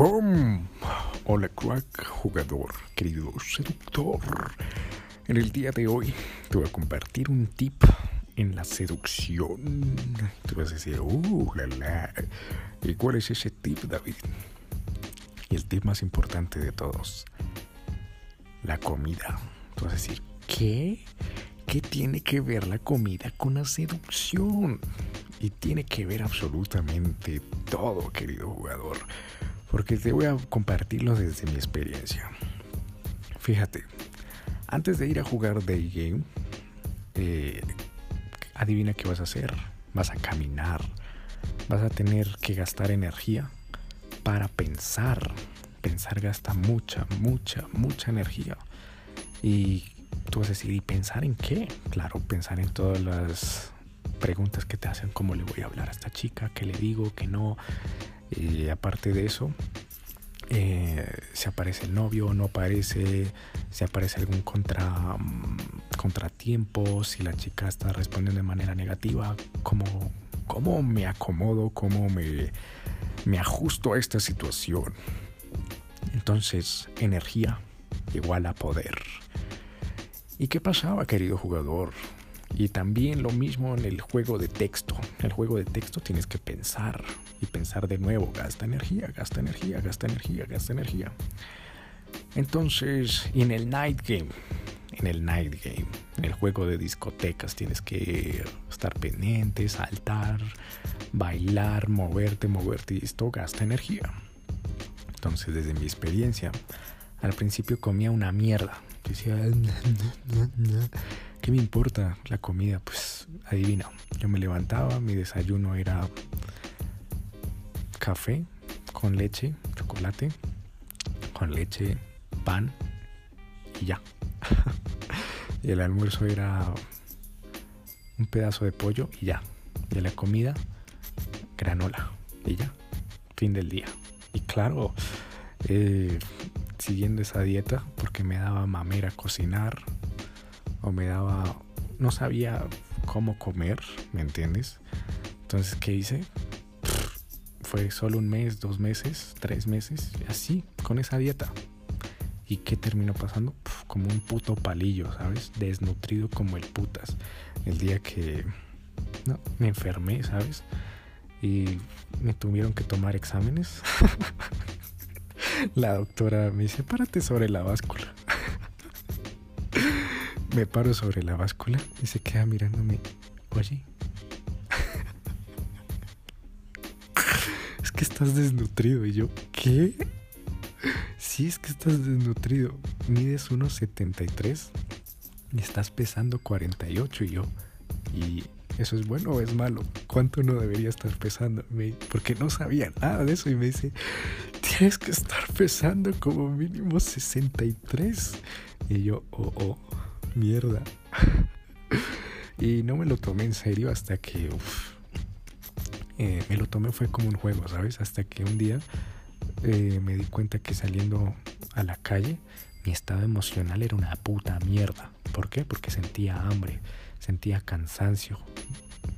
¡Boom! Hola crack, jugador, querido seductor. En el día de hoy te voy a compartir un tip en la seducción. Tú vas a decir, ¡uh, la! ¿Y cuál es ese tip, David? Y el tip más importante de todos, la comida. Tú vas a decir, ¿qué? ¿Qué tiene que ver la comida con la seducción? Y tiene que ver absolutamente todo, querido jugador. Porque te voy a compartirlo desde mi experiencia. Fíjate, antes de ir a jugar Day Game, eh, adivina qué vas a hacer. Vas a caminar. Vas a tener que gastar energía para pensar. Pensar gasta mucha, mucha, mucha energía. Y tú vas a decir, ¿y pensar en qué? Claro, pensar en todas las preguntas que te hacen, cómo le voy a hablar a esta chica, qué le digo, qué no. Y aparte de eso, eh, si aparece el novio no aparece, si aparece algún contra, contratiempo, si la chica está respondiendo de manera negativa, cómo, cómo me acomodo, cómo me, me ajusto a esta situación. Entonces, energía igual a poder. ¿Y qué pasaba, querido jugador? Y también lo mismo en el juego de texto. En el juego de texto tienes que pensar y pensar de nuevo. Gasta energía, gasta energía, gasta energía, gasta energía. Entonces, en el night game, en el night game, en el juego de discotecas, tienes que estar pendiente, saltar, bailar, moverte, moverte y esto gasta energía. Entonces, desde mi experiencia, al principio comía una mierda ¿qué me importa la comida? Pues adivina, yo me levantaba, mi desayuno era café con leche, chocolate, con leche, pan y ya. y el almuerzo era un pedazo de pollo y ya. Y la comida, granola y ya. Fin del día. Y claro, eh, siguiendo esa dieta porque me daba mamera cocinar o me daba no sabía cómo comer, ¿me entiendes? Entonces, ¿qué hice? Fue solo un mes, dos meses, tres meses, así, con esa dieta. ¿Y qué terminó pasando? como un puto palillo, ¿sabes? Desnutrido como el putas. El día que no, me enfermé, ¿sabes? Y me tuvieron que tomar exámenes. La doctora me dice, párate sobre la báscula. Me paro sobre la báscula y se queda mirándome. Oye. es que estás desnutrido. Y yo, ¿qué? Sí, es que estás desnutrido. Mides 1,73 y estás pesando 48 y yo. Y ¿eso es bueno o es malo? ¿Cuánto uno debería estar pesando? porque no sabía nada de eso y me dice, tienes que estar pesando como mínimo 63. Y yo, oh, oh, mierda. y no me lo tomé en serio hasta que, eh, me lo tomé fue como un juego, ¿sabes? Hasta que un día eh, me di cuenta que saliendo a la calle, mi estado emocional era una puta mierda. ¿Por qué? Porque sentía hambre, sentía cansancio.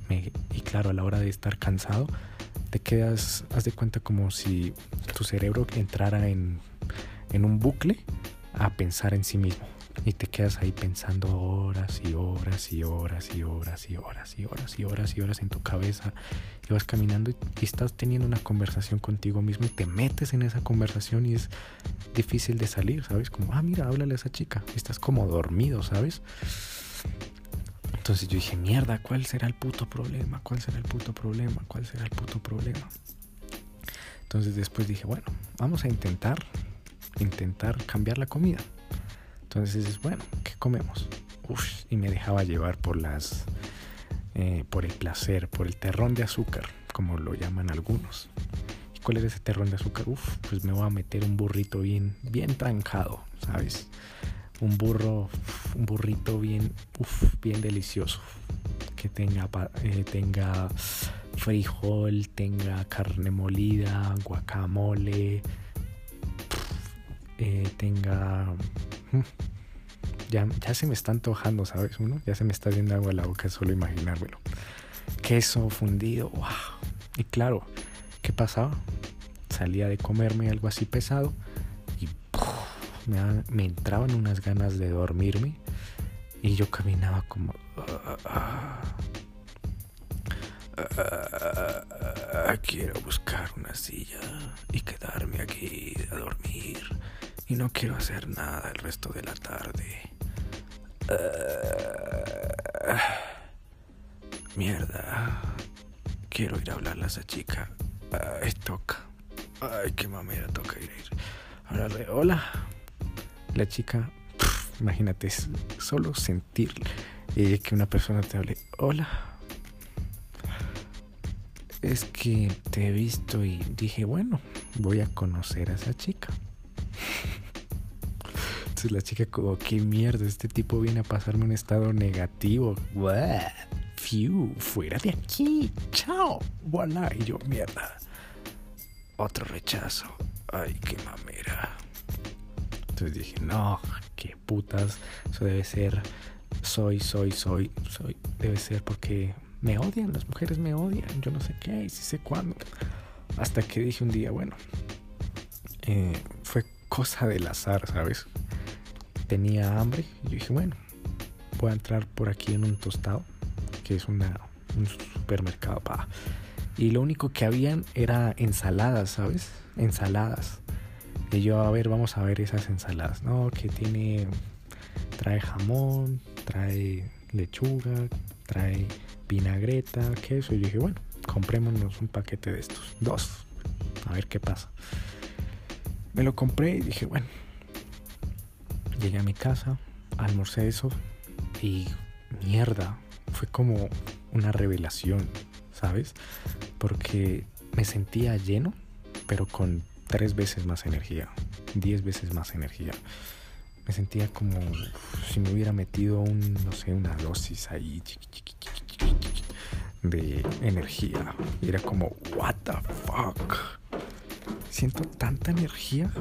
y claro, a la hora de estar cansado, te quedas, haz de cuenta como si tu cerebro entrara en, en un bucle a pensar en sí mismo. Y te quedas ahí pensando horas y horas y horas y horas y horas y horas y horas y horas en tu cabeza. Y vas caminando y, estás teniendo una conversación contigo mismo y te metes en esa conversación y es difícil de salir, ¿sabes? Como, ah, mira, háblale a esa chica. Estás como dormido, ¿sabes? Entonces yo dije, mierda, ¿cuál será el puto problema? ¿Cuál será el puto problema? ¿Cuál será el puto problema? Entonces después dije, bueno, vamos a intentar, intentar cambiar la comida. Entonces bueno, ¿qué comemos? Uf, y me dejaba llevar por las, eh, por el placer, por el terrón de azúcar, como lo llaman algunos. ¿Y cuál es ese terrón de azúcar? Uf, pues me voy a meter un burrito bien, bien trancado, ¿sabes? un burro, un burrito bien, bien delicioso. Que tenga, eh, tenga frijol, tenga carne molida, guacamole, eh, tenga... Mm, ya, ya, se me está antojando, ¿sabes? Uno, ya se me está viendo agua a la boca solo imaginármelo. Queso fundido, wow. Y claro, ¿qué pasaba? salía de comerme algo así pesado y me, entraban unas ganas de dormirme y yo caminaba como... quiero buscar una silla y quedarme aquí a dormir y no quiero hacer nada el resto de la tarde. mierda. Quiero ir a hablarle a esa chica. Ay, toca. Ay, qué mamera toca ir. Hablarle, hola. La chica, imagínate, solo sentir eh, que una persona te hable, hola. Es que te he visto y dije, bueno, voy a conocer a esa chica. La chica como, qué mierda, este tipo viene a pasarme un estado negativo. Fiu, fuera de aquí. Chao. Voilà. Y yo, mierda. Otro rechazo. Ay, qué mamera. Entonces dije, no, qué putas. Eso debe ser. Soy, soy, soy, soy. Debe ser porque me odian, las mujeres me odian. Yo no sé qué, y si sé cuándo. Hasta que dije un día, bueno, eh, fue cosa del azar, ¿sabes? Tenía hambre y yo dije, bueno, voy a entrar por aquí en un tostado, que es una, un supermercado. Pa. Y lo único que habían era ensaladas, ¿sabes? Ensaladas. Y yo, a ver, vamos a ver esas ensaladas, ¿no? Que tiene, trae jamón, trae lechuga, trae vinagreta, queso. Y yo dije, bueno, comprémonos un paquete de estos, dos, a ver qué pasa. Me lo compré y dije, bueno, llegué a mi casa, almorcé eso y mierda, fue como una revelación, ¿sabes? Porque me sentía lleno, pero con tres veces más energía, diez veces más energía. Me sentía como si me hubiera metido un, no sé, una dosis ahí de energía. Era como, what the fuck siento tanta energía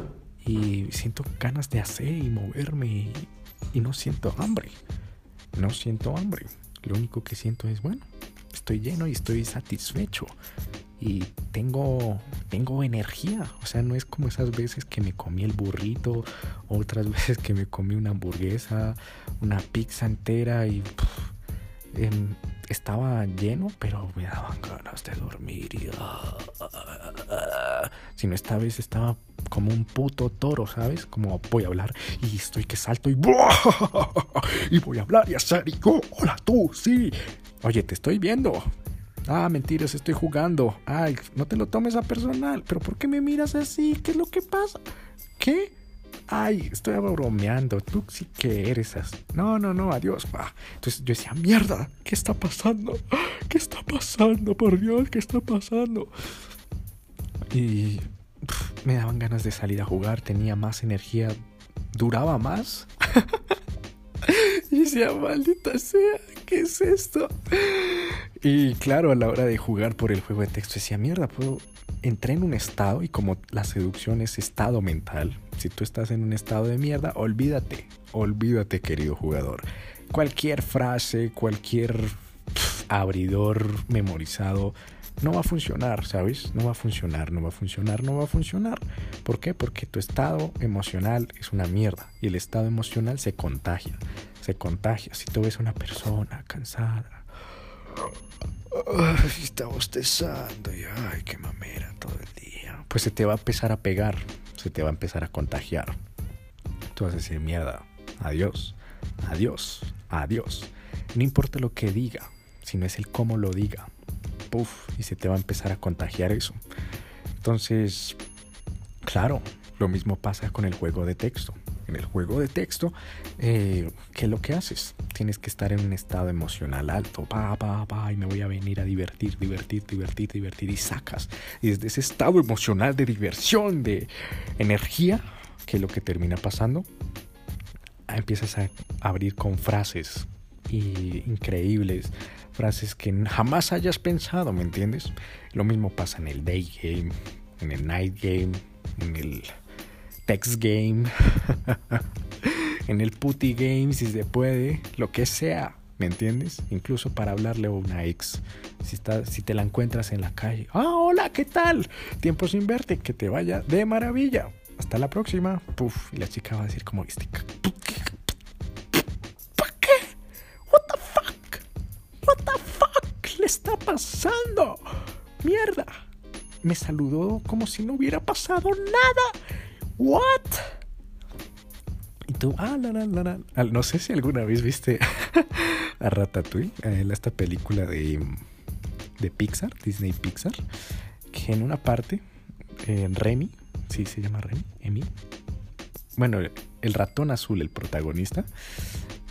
y siento ganas de hacer y moverme y, no siento hambre. No siento hambre. Lo único que siento es, bueno, estoy lleno y estoy satisfecho. Y tengo, tengo energía. O sea, no es como esas veces que me comí el burrito, otras veces que me comí una hamburguesa, una pizza entera y em, estaba lleno, pero me daban ganas de dormir y... Ah, sino esta vez estaba como un puto toro, ¿sabes? Como voy a hablar y estoy que salto y... y voy a hablar y hacer y... Oh, hola tú, sí. Oye, te estoy viendo. Ah, mentiras, estoy jugando. Ay, no te lo tomes a personal. Pero ¿por qué me miras así? ¿Qué es lo que pasa? ¿Qué? Ay, estoy bromeando. Tú sí que eres así. No, no, no, adiós. Entonces yo decía, mierda, ¿qué está pasando? ¿Qué está pasando? Por Dios, ¿qué está pasando? Y me daban ganas de salir a jugar, tenía más energía, duraba más. y decía, maldita sea, ¿qué es esto? Y claro, a la hora de jugar por el juego de texto decía, mierda, puedo... Entré en un estado y como la seducción es estado mental, si tú estás en un estado de mierda, olvídate, olvídate querido jugador. Cualquier frase, cualquier abridor memorizado no va a funcionar, ¿sabes? No va a funcionar, no va a funcionar, no va a funcionar. ¿Por qué? Porque tu estado emocional es una mierda y el estado emocional se contagia, se contagia. Si tú ves a una persona cansada, ay, está bostezando y ay, qué mamera todo el día, pues se te va a empezar a pegar, se te va a empezar a contagiar. Tú vas a decir, mierda, adiós, adiós, adiós. No importa lo que diga, sino es el cómo lo diga y se te va a empezar a contagiar eso. Entonces, claro, lo mismo pasa con el juego de texto. En el juego de texto, eh, ¿qué es lo que haces? Tienes que estar en un estado emocional alto, pa, pa, pa, y me voy a venir a divertir, divertir, divertir, divertir, y sacas. Y desde ese estado emocional de diversión, de energía, ¿qué es lo que termina pasando? Empiezas a abrir con frases increíbles, frases que jamás hayas pensado, ¿me entiendes? Lo mismo pasa en el day game, en el night game, en el text game, en el putty game, si se puede, lo que sea. ¿Me entiendes? Incluso para hablarle a una ex. Si, está, si te la encuentras en la calle. Ah, hola, ¿qué tal? Tiempo sin verte. Que te vaya de maravilla. Hasta la próxima. Puf. Y la chica va a decir como este. Pasando? Mierda. Me saludó como si no hubiera pasado nada. What? Y tú, ah, la, la. No sé si alguna vez viste a Ratatouille, esta película de, de Pixar, Disney Pixar, que en una parte, eh, Remy, sí se llama Remy, bueno, el ratón azul, el protagonista,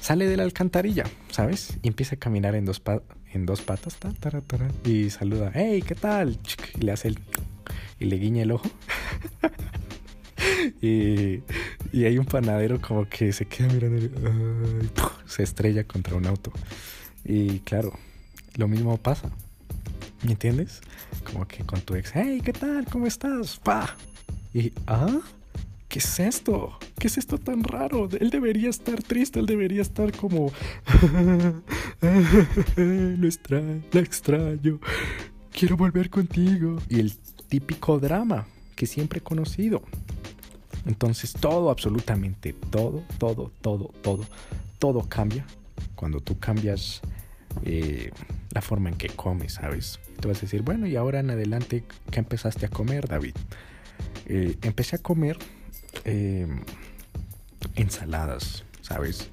sale de la alcantarilla, ¿sabes? Y empieza a caminar en dos, en dos patas, ta, y saluda, hey, ¿qué tal? Y le hace el... y le guiña el ojo. y, y, hay un panadero como que se queda mirando y se estrella contra un auto. Y claro, lo mismo pasa. ¿Me entiendes? Como que con tu ex, hey, ¿qué tal? ¿Cómo estás? Pa. Y, ¿ah? ¿Qué es esto? ¿Qué es esto tan raro? Él debería estar triste, él debería estar como... lo extraño, extraño, quiero volver contigo. Y el típico drama que siempre he conocido. Entonces todo, absolutamente todo, todo, todo, todo, todo cambia cuando tú cambias eh, la forma en que comes, ¿sabes? Tú vas a decir, bueno, y ahora en adelante, ¿qué empezaste a comer, David? Eh, empecé a comer eh, ensaladas, ¿sabes?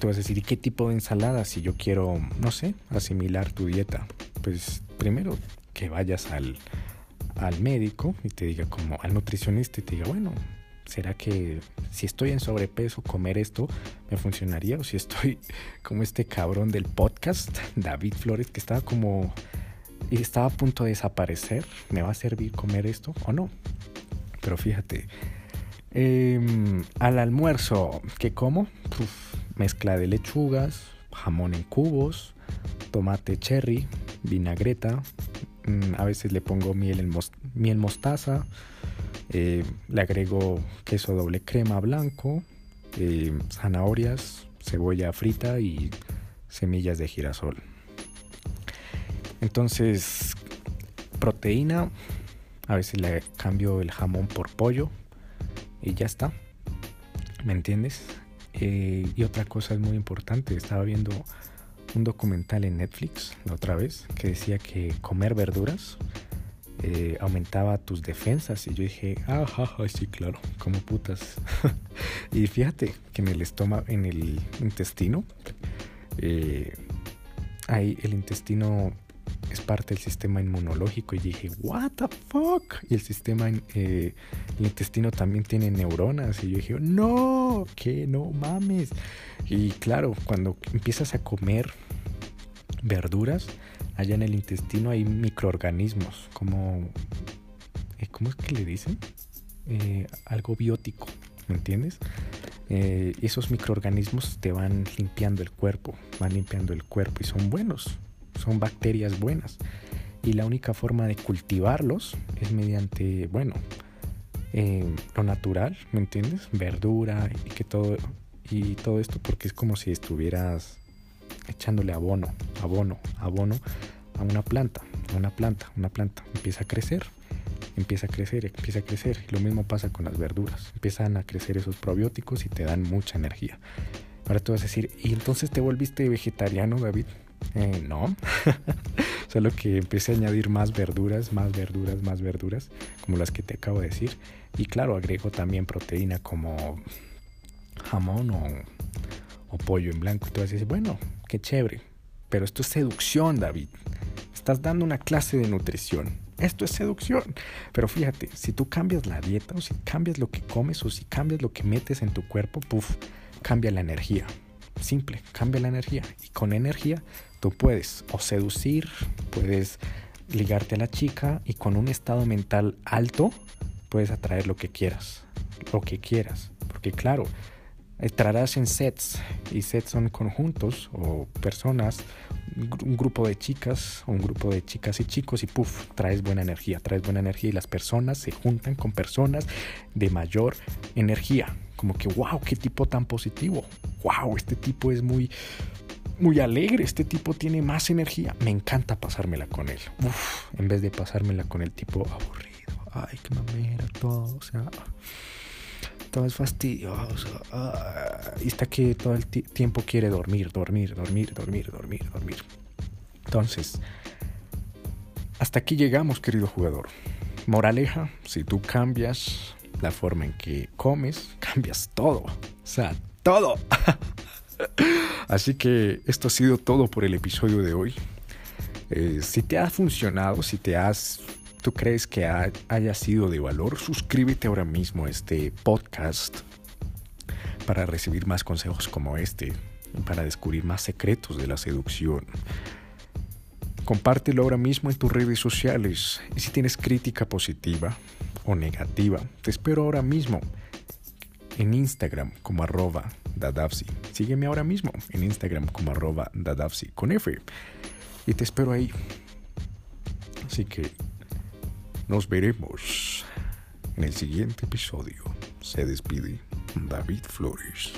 tú vas a decir, ¿y qué tipo de ensaladas? Si yo quiero, no sé, asimilar tu dieta, pues primero que vayas al, al médico y te diga como al nutricionista y te diga, bueno, ¿será que si estoy en sobrepeso comer esto me funcionaría? O si estoy como este cabrón del podcast, David Flores, que estaba como y estaba a punto de desaparecer, ¿me va a servir comer esto o no? Pero fíjate, em, al almuerzo, ¿qué como? mezcla de lechugas, jamón en cubos, tomate cherry, vinagreta, Mm, a veces le pongo miel, en miel mostaza, eh, le agrego queso doble crema blanco, eh, zanahorias, cebolla frita y semillas de girasol. Entonces, proteína, a veces le cambio el jamón por pollo y ya está. ¿Me entiendes? Eh, y otra cosa es muy importante, estaba viendo un documental en Netflix la otra vez que decía que comer verduras eh, aumentaba tus defensas y yo dije, ah, sí, claro, como putas. y fíjate que en el estómago, en el intestino, eh, ahí el intestino es parte del sistema inmunológico y dije, what the fuck? Y el sistema, eh, el intestino también tiene neuronas y yo dije, no, que no mames. Y claro, cuando empiezas a comer verduras, allá en el intestino hay microorganismos, como, eh, ¿cómo es que le dicen? Eh, algo biótico, ¿me entiendes? esos microorganismos te van limpiando el cuerpo, van limpiando el cuerpo y son buenos, son bacterias buenas. Y la única forma de cultivarlos es mediante, bueno, eh, lo natural, ¿me entiendes? Verdura y que todo y todo esto porque es como si estuvieras echándole abono, abono, abono a una planta, a una planta, una planta empieza a crecer, empieza a crecer, empieza a crecer. Y lo mismo pasa con las verduras, empiezan a crecer esos probióticos y te dan mucha energía. Ahora tú vas a decir, ¿y entonces te volviste vegetariano, David? Eh, no, solo que empecé a añadir más verduras, más verduras, más verduras, como las que te acabo de decir. Y claro, agrego también proteína como jamón o, pollo en blanco. Y tú decir, bueno, qué chévere. Pero esto es seducción, David. Estás dando una clase de nutrición. Esto es seducción. Pero fíjate, si tú cambias la dieta o si cambias lo que comes o si cambias lo que metes en tu cuerpo, puff, cambia la energía. Simple, cambia la energía. Y con energía tú puedes o seducir, puedes ligarte a la chica y con un estado mental alto puedes atraer lo que quieras. Lo que quieras. Porque claro, entrarás en sets y sets son conjuntos o personas, un grupo de chicas un grupo de chicas y chicos y puff, traes buena energía, traes buena energía y las personas se juntan con personas de mayor energía. Como que, wow, qué tipo tan positivo. Wow, este tipo es muy muy alegre, este tipo tiene más energía. Me encanta pasármela con él. Uf, en vez de pasármela con el tipo aburrido. Ay, qué mamera, todo. O sea, todo es fastidioso. y está que todo el tiempo quiere dormir, dormir, dormir, dormir, dormir, dormir. Entonces, hasta aquí llegamos, querido jugador. Moraleja, si tú cambias la forma en que comes, cambias todo. O sea, todo. Así que esto ha sido todo por el episodio de hoy. Eh, si te ha funcionado, si te has, tú crees que haya sido de valor, suscríbete ahora mismo a este podcast para recibir más consejos como este, para descubrir más secretos de la seducción. Compártelo ahora mismo en tus redes sociales y si tienes crítica positiva o negativa, te espero ahora mismo en Instagram como arroba dadavsi. Sígueme ahora mismo en Instagram como arroba dadavsi con F y te espero ahí. Así que nos veremos en el siguiente episodio. Se despide David Flores.